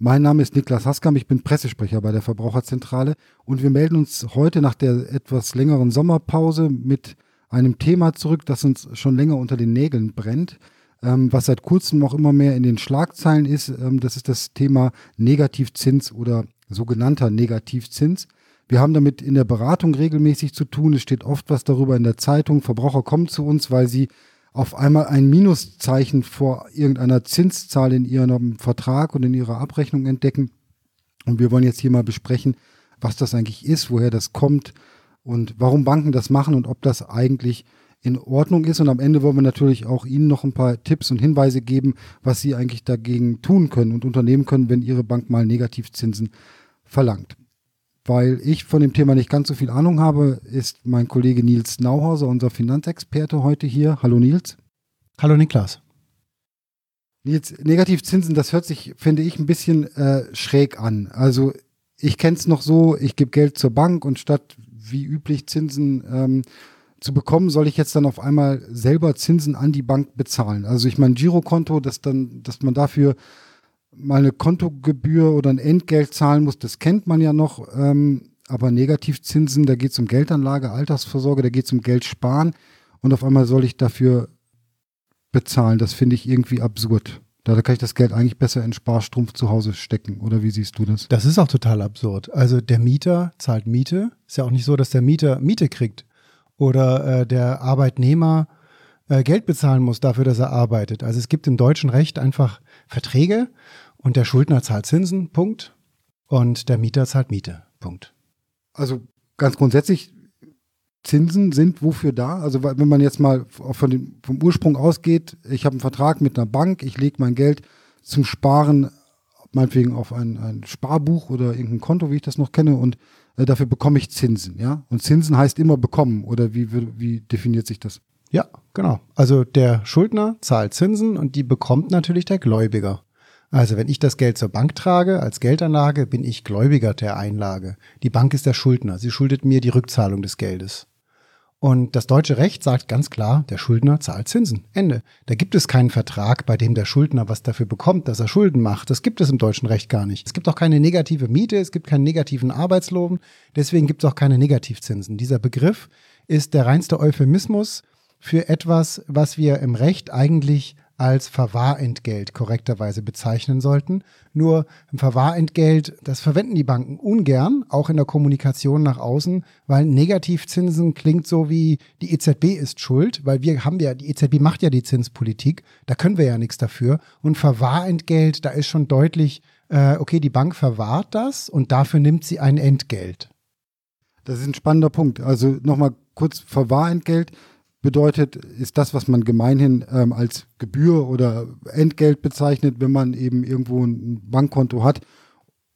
Mein Name ist Niklas Haskam, ich bin Pressesprecher bei der Verbraucherzentrale und wir melden uns heute nach der etwas längeren Sommerpause mit einem Thema zurück, das uns schon länger unter den Nägeln brennt, ähm, was seit kurzem auch immer mehr in den Schlagzeilen ist. Ähm, das ist das Thema Negativzins oder sogenannter Negativzins. Wir haben damit in der Beratung regelmäßig zu tun. Es steht oft was darüber in der Zeitung. Verbraucher kommen zu uns, weil sie auf einmal ein Minuszeichen vor irgendeiner Zinszahl in ihrem Vertrag und in ihrer Abrechnung entdecken. Und wir wollen jetzt hier mal besprechen, was das eigentlich ist, woher das kommt und warum Banken das machen und ob das eigentlich in Ordnung ist. Und am Ende wollen wir natürlich auch Ihnen noch ein paar Tipps und Hinweise geben, was Sie eigentlich dagegen tun können und unternehmen können, wenn Ihre Bank mal Negativzinsen verlangt. Weil ich von dem Thema nicht ganz so viel Ahnung habe, ist mein Kollege Nils Nauhauser, unser Finanzexperte, heute hier. Hallo Nils. Hallo Niklas. Nils, Negativzinsen, das hört sich, finde ich, ein bisschen äh, schräg an. Also ich kenne es noch so, ich gebe Geld zur Bank und statt wie üblich Zinsen ähm, zu bekommen, soll ich jetzt dann auf einmal selber Zinsen an die Bank bezahlen. Also ich meine Girokonto, dass dann, dass man dafür mal eine Kontogebühr oder ein Entgelt zahlen muss, das kennt man ja noch. Ähm, aber Negativzinsen, da geht es um Geldanlage, Altersvorsorge, da geht es um Geld sparen und auf einmal soll ich dafür bezahlen. Das finde ich irgendwie absurd. Da kann ich das Geld eigentlich besser in Sparstrumpf zu Hause stecken. Oder wie siehst du das? Das ist auch total absurd. Also der Mieter zahlt Miete. Ist ja auch nicht so, dass der Mieter Miete kriegt. Oder äh, der Arbeitnehmer äh, Geld bezahlen muss dafür, dass er arbeitet. Also es gibt im deutschen Recht einfach Verträge und der Schuldner zahlt Zinsen, Punkt. Und der Mieter zahlt Miete, Punkt. Also ganz grundsätzlich, Zinsen sind wofür da? Also wenn man jetzt mal von dem, vom Ursprung ausgeht, ich habe einen Vertrag mit einer Bank, ich lege mein Geld zum Sparen meinetwegen auf ein, ein Sparbuch oder irgendein Konto, wie ich das noch kenne, und äh, dafür bekomme ich Zinsen, ja? Und Zinsen heißt immer bekommen, oder wie, wie definiert sich das? Ja, genau. Also der Schuldner zahlt Zinsen und die bekommt natürlich der Gläubiger. Also wenn ich das Geld zur Bank trage als Geldanlage, bin ich Gläubiger der Einlage. Die Bank ist der Schuldner. Sie schuldet mir die Rückzahlung des Geldes. Und das deutsche Recht sagt ganz klar, der Schuldner zahlt Zinsen. Ende. Da gibt es keinen Vertrag, bei dem der Schuldner was dafür bekommt, dass er Schulden macht. Das gibt es im deutschen Recht gar nicht. Es gibt auch keine negative Miete, es gibt keinen negativen Arbeitslohn, deswegen gibt es auch keine Negativzinsen. Dieser Begriff ist der reinste Euphemismus für etwas, was wir im Recht eigentlich als Verwahrentgelt korrekterweise bezeichnen sollten. Nur ein Verwahrentgelt, das verwenden die Banken ungern, auch in der Kommunikation nach außen, weil Negativzinsen klingt so wie die EZB ist schuld, weil wir haben ja, die EZB macht ja die Zinspolitik, da können wir ja nichts dafür. Und Verwahrentgelt, da ist schon deutlich, äh, okay, die Bank verwahrt das und dafür nimmt sie ein Entgelt. Das ist ein spannender Punkt. Also nochmal kurz Verwahrentgelt bedeutet, ist das, was man gemeinhin ähm, als Gebühr oder Entgelt bezeichnet, wenn man eben irgendwo ein Bankkonto hat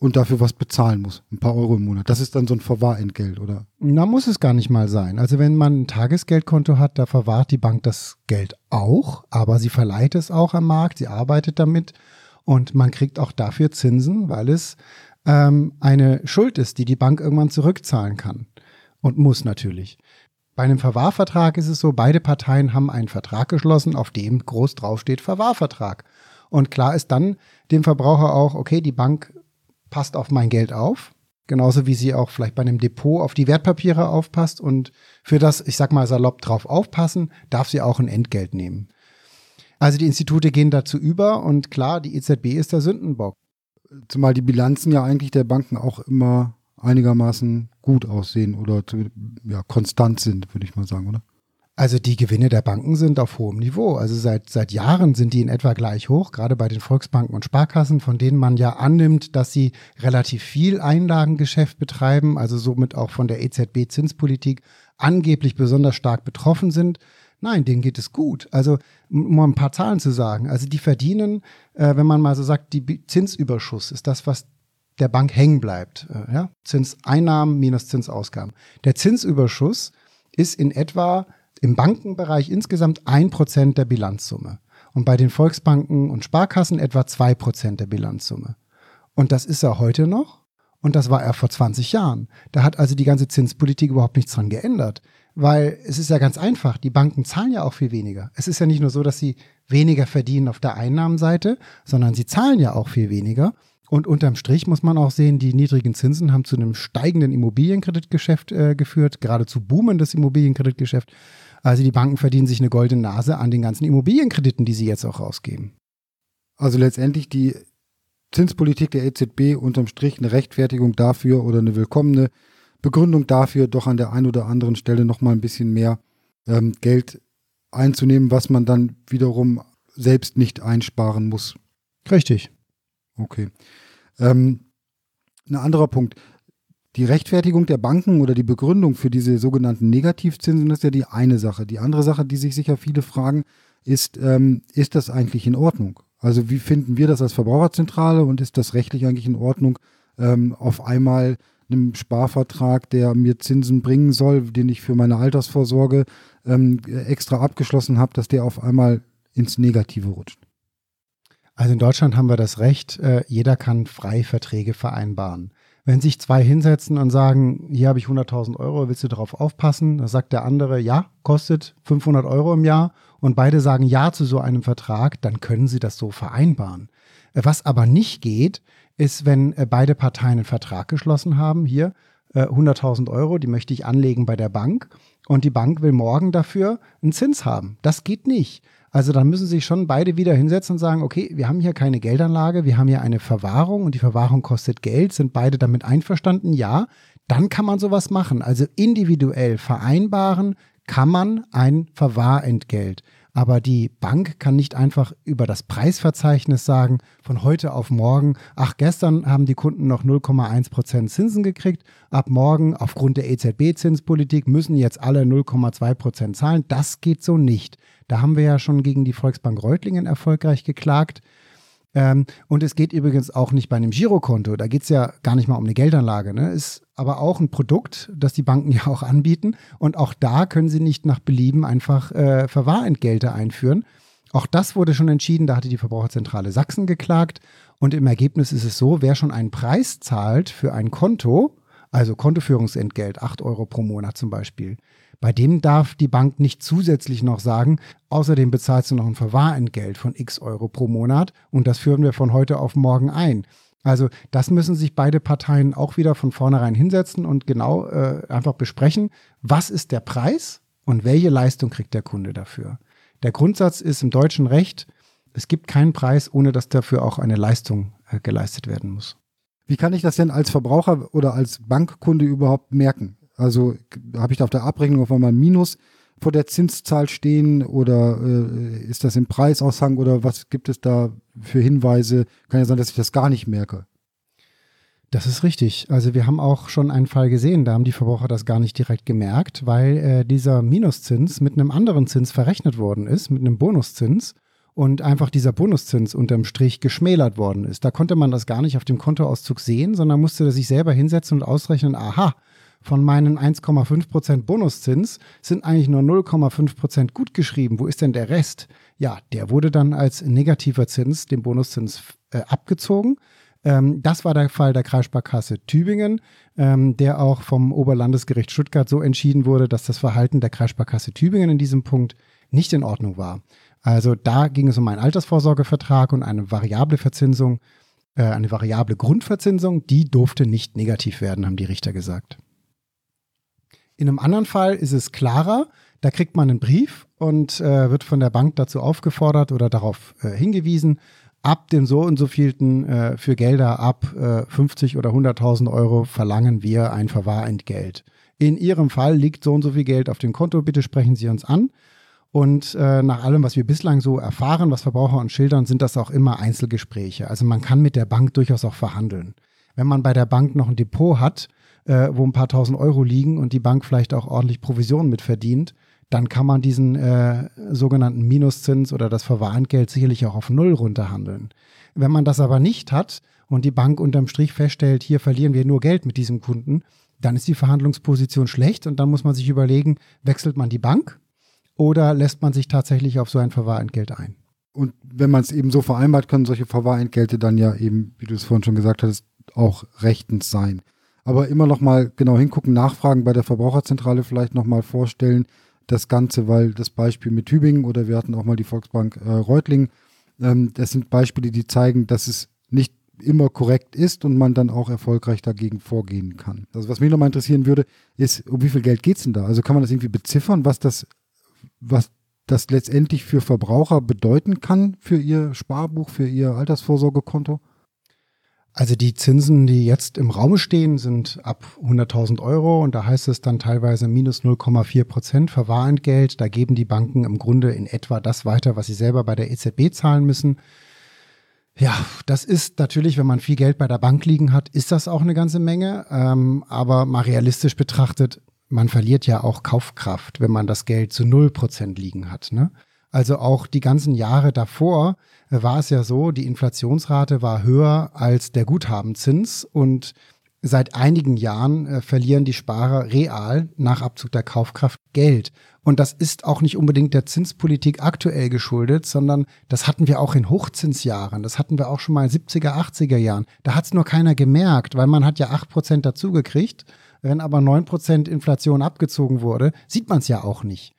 und dafür was bezahlen muss, ein paar Euro im Monat. Das ist dann so ein Verwahrentgelt, oder? Na, muss es gar nicht mal sein. Also wenn man ein Tagesgeldkonto hat, da verwahrt die Bank das Geld auch, aber sie verleiht es auch am Markt, sie arbeitet damit und man kriegt auch dafür Zinsen, weil es ähm, eine Schuld ist, die die Bank irgendwann zurückzahlen kann und muss natürlich. Bei einem Verwahrvertrag ist es so, beide Parteien haben einen Vertrag geschlossen, auf dem groß draufsteht Verwahrvertrag. Und klar ist dann dem Verbraucher auch, okay, die Bank passt auf mein Geld auf, genauso wie sie auch vielleicht bei einem Depot auf die Wertpapiere aufpasst und für das, ich sag mal salopp drauf aufpassen, darf sie auch ein Entgelt nehmen. Also die Institute gehen dazu über und klar, die EZB ist der Sündenbock. Zumal die Bilanzen ja eigentlich der Banken auch immer einigermaßen gut aussehen oder zu, ja, konstant sind, würde ich mal sagen, oder? Also die Gewinne der Banken sind auf hohem Niveau. Also seit, seit Jahren sind die in etwa gleich hoch, gerade bei den Volksbanken und Sparkassen, von denen man ja annimmt, dass sie relativ viel Einlagengeschäft betreiben, also somit auch von der EZB-Zinspolitik angeblich besonders stark betroffen sind. Nein, denen geht es gut. Also, um mal ein paar Zahlen zu sagen. Also, die verdienen, äh, wenn man mal so sagt, die Zinsüberschuss ist das, was der Bank hängen bleibt. Äh, ja? Zinseinnahmen minus Zinsausgaben. Der Zinsüberschuss ist in etwa im Bankenbereich insgesamt ein Prozent der Bilanzsumme und bei den Volksbanken und Sparkassen etwa zwei Prozent der Bilanzsumme. Und das ist er heute noch und das war er vor 20 Jahren. Da hat also die ganze Zinspolitik überhaupt nichts dran geändert. Weil es ist ja ganz einfach, die Banken zahlen ja auch viel weniger. Es ist ja nicht nur so, dass sie weniger verdienen auf der Einnahmenseite, sondern sie zahlen ja auch viel weniger. Und unterm Strich muss man auch sehen, die niedrigen Zinsen haben zu einem steigenden Immobilienkreditgeschäft äh, geführt, geradezu boomendes Immobilienkreditgeschäft. Also die Banken verdienen sich eine goldene Nase an den ganzen Immobilienkrediten, die sie jetzt auch rausgeben. Also letztendlich die Zinspolitik der EZB unterm Strich eine Rechtfertigung dafür oder eine willkommene Begründung dafür, doch an der einen oder anderen Stelle nochmal ein bisschen mehr ähm, Geld einzunehmen, was man dann wiederum selbst nicht einsparen muss. Richtig. Okay. Ähm, ein anderer Punkt. Die Rechtfertigung der Banken oder die Begründung für diese sogenannten Negativzinsen ist ja die eine Sache. Die andere Sache, die sich sicher viele fragen, ist, ähm, ist das eigentlich in Ordnung? Also wie finden wir das als Verbraucherzentrale und ist das rechtlich eigentlich in Ordnung, ähm, auf einmal einem Sparvertrag, der mir Zinsen bringen soll, den ich für meine Altersvorsorge ähm, extra abgeschlossen habe, dass der auf einmal ins Negative rutscht? Also in Deutschland haben wir das Recht, äh, jeder kann frei Verträge vereinbaren. Wenn sich zwei hinsetzen und sagen, hier habe ich 100.000 Euro, willst du darauf aufpassen? Da sagt der andere, ja, kostet 500 Euro im Jahr und beide sagen ja zu so einem Vertrag, dann können sie das so vereinbaren. Äh, was aber nicht geht, ist, wenn äh, beide Parteien einen Vertrag geschlossen haben, hier 100.000 äh, Euro, die möchte ich anlegen bei der Bank und die Bank will morgen dafür einen Zins haben. Das geht nicht. Also dann müssen sich schon beide wieder hinsetzen und sagen, okay, wir haben hier keine Geldanlage, wir haben hier eine Verwahrung und die Verwahrung kostet Geld. Sind beide damit einverstanden? Ja, dann kann man sowas machen. Also individuell vereinbaren kann man ein Verwahrentgelt. Aber die Bank kann nicht einfach über das Preisverzeichnis sagen, von heute auf morgen, ach, gestern haben die Kunden noch 0,1 Prozent Zinsen gekriegt, ab morgen aufgrund der EZB-Zinspolitik müssen jetzt alle 0,2 Prozent zahlen. Das geht so nicht. Da haben wir ja schon gegen die Volksbank Reutlingen erfolgreich geklagt. Ähm, und es geht übrigens auch nicht bei einem Girokonto. Da geht es ja gar nicht mal um eine Geldanlage. Ne? Ist aber auch ein Produkt, das die Banken ja auch anbieten. Und auch da können sie nicht nach Belieben einfach äh, Verwahrentgelte einführen. Auch das wurde schon entschieden. Da hatte die Verbraucherzentrale Sachsen geklagt. Und im Ergebnis ist es so, wer schon einen Preis zahlt für ein Konto, also Kontoführungsentgelt, 8 Euro pro Monat zum Beispiel, bei dem darf die Bank nicht zusätzlich noch sagen, außerdem bezahlst du noch ein Verwahrentgelt von x Euro pro Monat und das führen wir von heute auf morgen ein. Also das müssen sich beide Parteien auch wieder von vornherein hinsetzen und genau äh, einfach besprechen, was ist der Preis und welche Leistung kriegt der Kunde dafür. Der Grundsatz ist im deutschen Recht, es gibt keinen Preis, ohne dass dafür auch eine Leistung äh, geleistet werden muss. Wie kann ich das denn als Verbraucher oder als Bankkunde überhaupt merken? Also habe ich da auf der Abrechnung auf einmal ein Minus vor der Zinszahl stehen oder äh, ist das im Preisaushang oder was gibt es da für Hinweise? Kann ja sein, dass ich das gar nicht merke. Das ist richtig. Also wir haben auch schon einen Fall gesehen, da haben die Verbraucher das gar nicht direkt gemerkt, weil äh, dieser Minuszins mit einem anderen Zins verrechnet worden ist, mit einem Bonuszins und einfach dieser Bonuszins unterm Strich geschmälert worden ist. Da konnte man das gar nicht auf dem Kontoauszug sehen, sondern musste sich selber hinsetzen und ausrechnen, aha, von meinen 1,5% Bonuszins sind eigentlich nur 0,5% gut geschrieben. Wo ist denn der Rest? Ja, der wurde dann als negativer Zins, dem Bonuszins, äh, abgezogen. Ähm, das war der Fall der Kreissparkasse Tübingen, ähm, der auch vom Oberlandesgericht Stuttgart so entschieden wurde, dass das Verhalten der Kreissparkasse Tübingen in diesem Punkt nicht in Ordnung war. Also da ging es um einen Altersvorsorgevertrag und eine variable Verzinsung, äh, eine variable Grundverzinsung, die durfte nicht negativ werden, haben die Richter gesagt. In einem anderen Fall ist es klarer. Da kriegt man einen Brief und äh, wird von der Bank dazu aufgefordert oder darauf äh, hingewiesen, ab dem so und so vielten äh, für Gelder ab 50 äh, oder 100.000 Euro verlangen wir ein Verwahrentgelt. In Ihrem Fall liegt so und so viel Geld auf dem Konto, bitte sprechen Sie uns an. Und äh, nach allem, was wir bislang so erfahren, was Verbraucher uns schildern, sind das auch immer Einzelgespräche. Also man kann mit der Bank durchaus auch verhandeln. Wenn man bei der Bank noch ein Depot hat, äh, wo ein paar tausend Euro liegen und die Bank vielleicht auch ordentlich Provision mit verdient, dann kann man diesen äh, sogenannten Minuszins oder das Verwahrentgelt sicherlich auch auf Null runterhandeln. Wenn man das aber nicht hat und die Bank unterm Strich feststellt, hier verlieren wir nur Geld mit diesem Kunden, dann ist die Verhandlungsposition schlecht und dann muss man sich überlegen, wechselt man die Bank oder lässt man sich tatsächlich auf so ein Verwahrentgelt ein? Und wenn man es eben so vereinbart, können solche Verwahrentgelte dann ja eben, wie du es vorhin schon gesagt hattest, auch rechtens sein. Aber immer noch mal genau hingucken, nachfragen bei der Verbraucherzentrale vielleicht noch mal vorstellen, das Ganze, weil das Beispiel mit Tübingen oder wir hatten auch mal die Volksbank äh, Reutling, ähm, das sind Beispiele, die zeigen, dass es nicht immer korrekt ist und man dann auch erfolgreich dagegen vorgehen kann. Also was mich nochmal interessieren würde, ist, um wie viel Geld geht es denn da? Also kann man das irgendwie beziffern, was das, was das letztendlich für Verbraucher bedeuten kann für ihr Sparbuch, für ihr Altersvorsorgekonto? Also die Zinsen, die jetzt im Raum stehen, sind ab 100.000 Euro und da heißt es dann teilweise minus 0,4 Prozent Verwahrentgelt. Da geben die Banken im Grunde in etwa das weiter, was sie selber bei der EZB zahlen müssen. Ja, das ist natürlich, wenn man viel Geld bei der Bank liegen hat, ist das auch eine ganze Menge. Ähm, aber mal realistisch betrachtet, man verliert ja auch Kaufkraft, wenn man das Geld zu 0 Prozent liegen hat. Ne? Also auch die ganzen Jahre davor war es ja so, die Inflationsrate war höher als der Guthabenzins und seit einigen Jahren äh, verlieren die Sparer real nach Abzug der Kaufkraft Geld. Und das ist auch nicht unbedingt der Zinspolitik aktuell geschuldet, sondern das hatten wir auch in Hochzinsjahren. Das hatten wir auch schon mal in 70er, 80er Jahren. Da hat es nur keiner gemerkt, weil man hat ja 8% dazugekriegt. Wenn aber 9% Inflation abgezogen wurde, sieht man es ja auch nicht.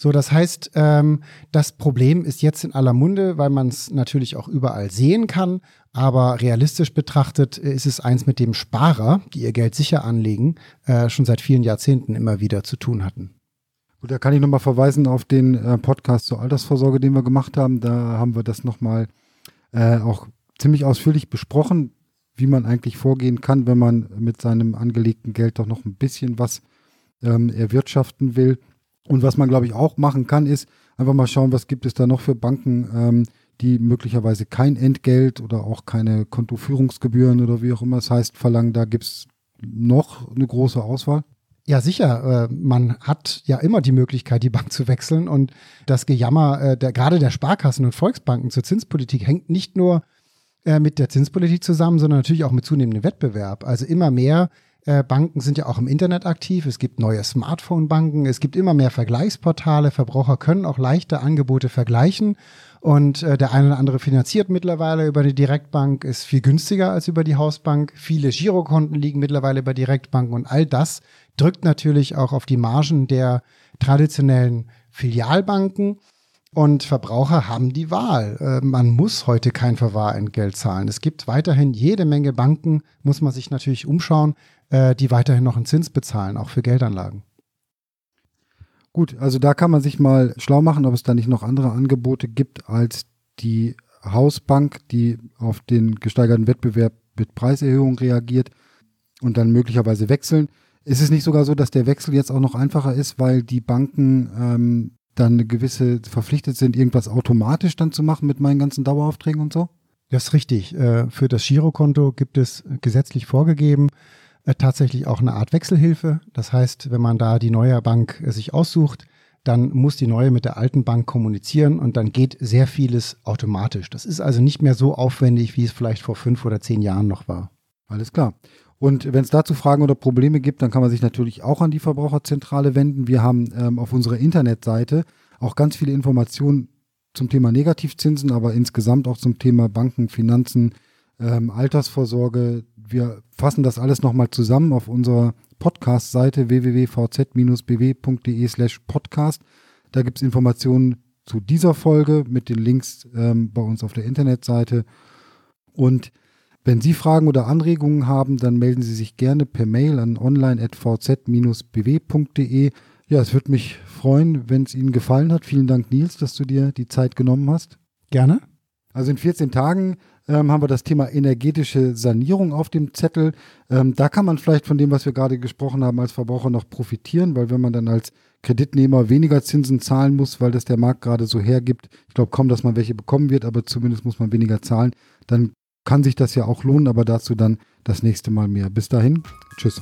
So, das heißt, ähm, das Problem ist jetzt in aller Munde, weil man es natürlich auch überall sehen kann. Aber realistisch betrachtet ist es eins, mit dem Sparer, die ihr Geld sicher anlegen, äh, schon seit vielen Jahrzehnten immer wieder zu tun hatten. Gut, da kann ich nochmal verweisen auf den äh, Podcast zur Altersvorsorge, den wir gemacht haben. Da haben wir das nochmal äh, auch ziemlich ausführlich besprochen, wie man eigentlich vorgehen kann, wenn man mit seinem angelegten Geld doch noch ein bisschen was ähm, erwirtschaften will. Und was man, glaube ich, auch machen kann, ist einfach mal schauen, was gibt es da noch für Banken, ähm, die möglicherweise kein Entgelt oder auch keine Kontoführungsgebühren oder wie auch immer es heißt, verlangen. Da gibt es noch eine große Auswahl. Ja, sicher. Äh, man hat ja immer die Möglichkeit, die Bank zu wechseln. Und das Gejammer äh, der, gerade der Sparkassen und Volksbanken zur Zinspolitik hängt nicht nur äh, mit der Zinspolitik zusammen, sondern natürlich auch mit zunehmendem Wettbewerb. Also immer mehr äh, Banken sind ja auch im Internet aktiv. Es gibt neue Smartphone-Banken. Es gibt immer mehr Vergleichsportale. Verbraucher können auch leichter Angebote vergleichen. Und äh, der eine oder andere finanziert mittlerweile über die Direktbank, ist viel günstiger als über die Hausbank. Viele Girokonten liegen mittlerweile bei Direktbanken und all das drückt natürlich auch auf die Margen der traditionellen Filialbanken. Und Verbraucher haben die Wahl. Äh, man muss heute kein Verwahrentgelt zahlen. Es gibt weiterhin jede Menge Banken, muss man sich natürlich umschauen, äh, die weiterhin noch einen Zins bezahlen, auch für Geldanlagen. Gut, also da kann man sich mal schlau machen, ob es da nicht noch andere Angebote gibt als die Hausbank, die auf den gesteigerten Wettbewerb mit Preiserhöhungen reagiert und dann möglicherweise wechseln. Ist es nicht sogar so, dass der Wechsel jetzt auch noch einfacher ist, weil die Banken ähm, dann eine gewisse verpflichtet sind, irgendwas automatisch dann zu machen mit meinen ganzen Daueraufträgen und so? Das ist richtig. Äh, für das Girokonto gibt es gesetzlich vorgegeben, äh, tatsächlich auch eine Art Wechselhilfe. Das heißt, wenn man da die neue Bank äh, sich aussucht, dann muss die neue mit der alten Bank kommunizieren und dann geht sehr vieles automatisch. Das ist also nicht mehr so aufwendig, wie es vielleicht vor fünf oder zehn Jahren noch war. Alles klar. Und wenn es dazu Fragen oder Probleme gibt, dann kann man sich natürlich auch an die Verbraucherzentrale wenden. Wir haben ähm, auf unserer Internetseite auch ganz viele Informationen zum Thema Negativzinsen, aber insgesamt auch zum Thema Banken, Finanzen, ähm, Altersvorsorge. Wir fassen das alles nochmal zusammen auf unserer Podcast-Seite www.vz-bw.de slash podcast. Da gibt es Informationen zu dieser Folge mit den Links ähm, bei uns auf der Internetseite. Und wenn Sie Fragen oder Anregungen haben, dann melden Sie sich gerne per Mail an online.vz-bw.de. Ja, es würde mich freuen, wenn es Ihnen gefallen hat. Vielen Dank, Nils, dass du dir die Zeit genommen hast. Gerne. Also in 14 Tagen ähm, haben wir das Thema energetische Sanierung auf dem Zettel. Ähm, da kann man vielleicht von dem, was wir gerade gesprochen haben, als Verbraucher noch profitieren, weil wenn man dann als Kreditnehmer weniger Zinsen zahlen muss, weil das der Markt gerade so hergibt, ich glaube kaum, dass man welche bekommen wird, aber zumindest muss man weniger zahlen, dann kann sich das ja auch lohnen, aber dazu dann das nächste Mal mehr. Bis dahin, tschüss.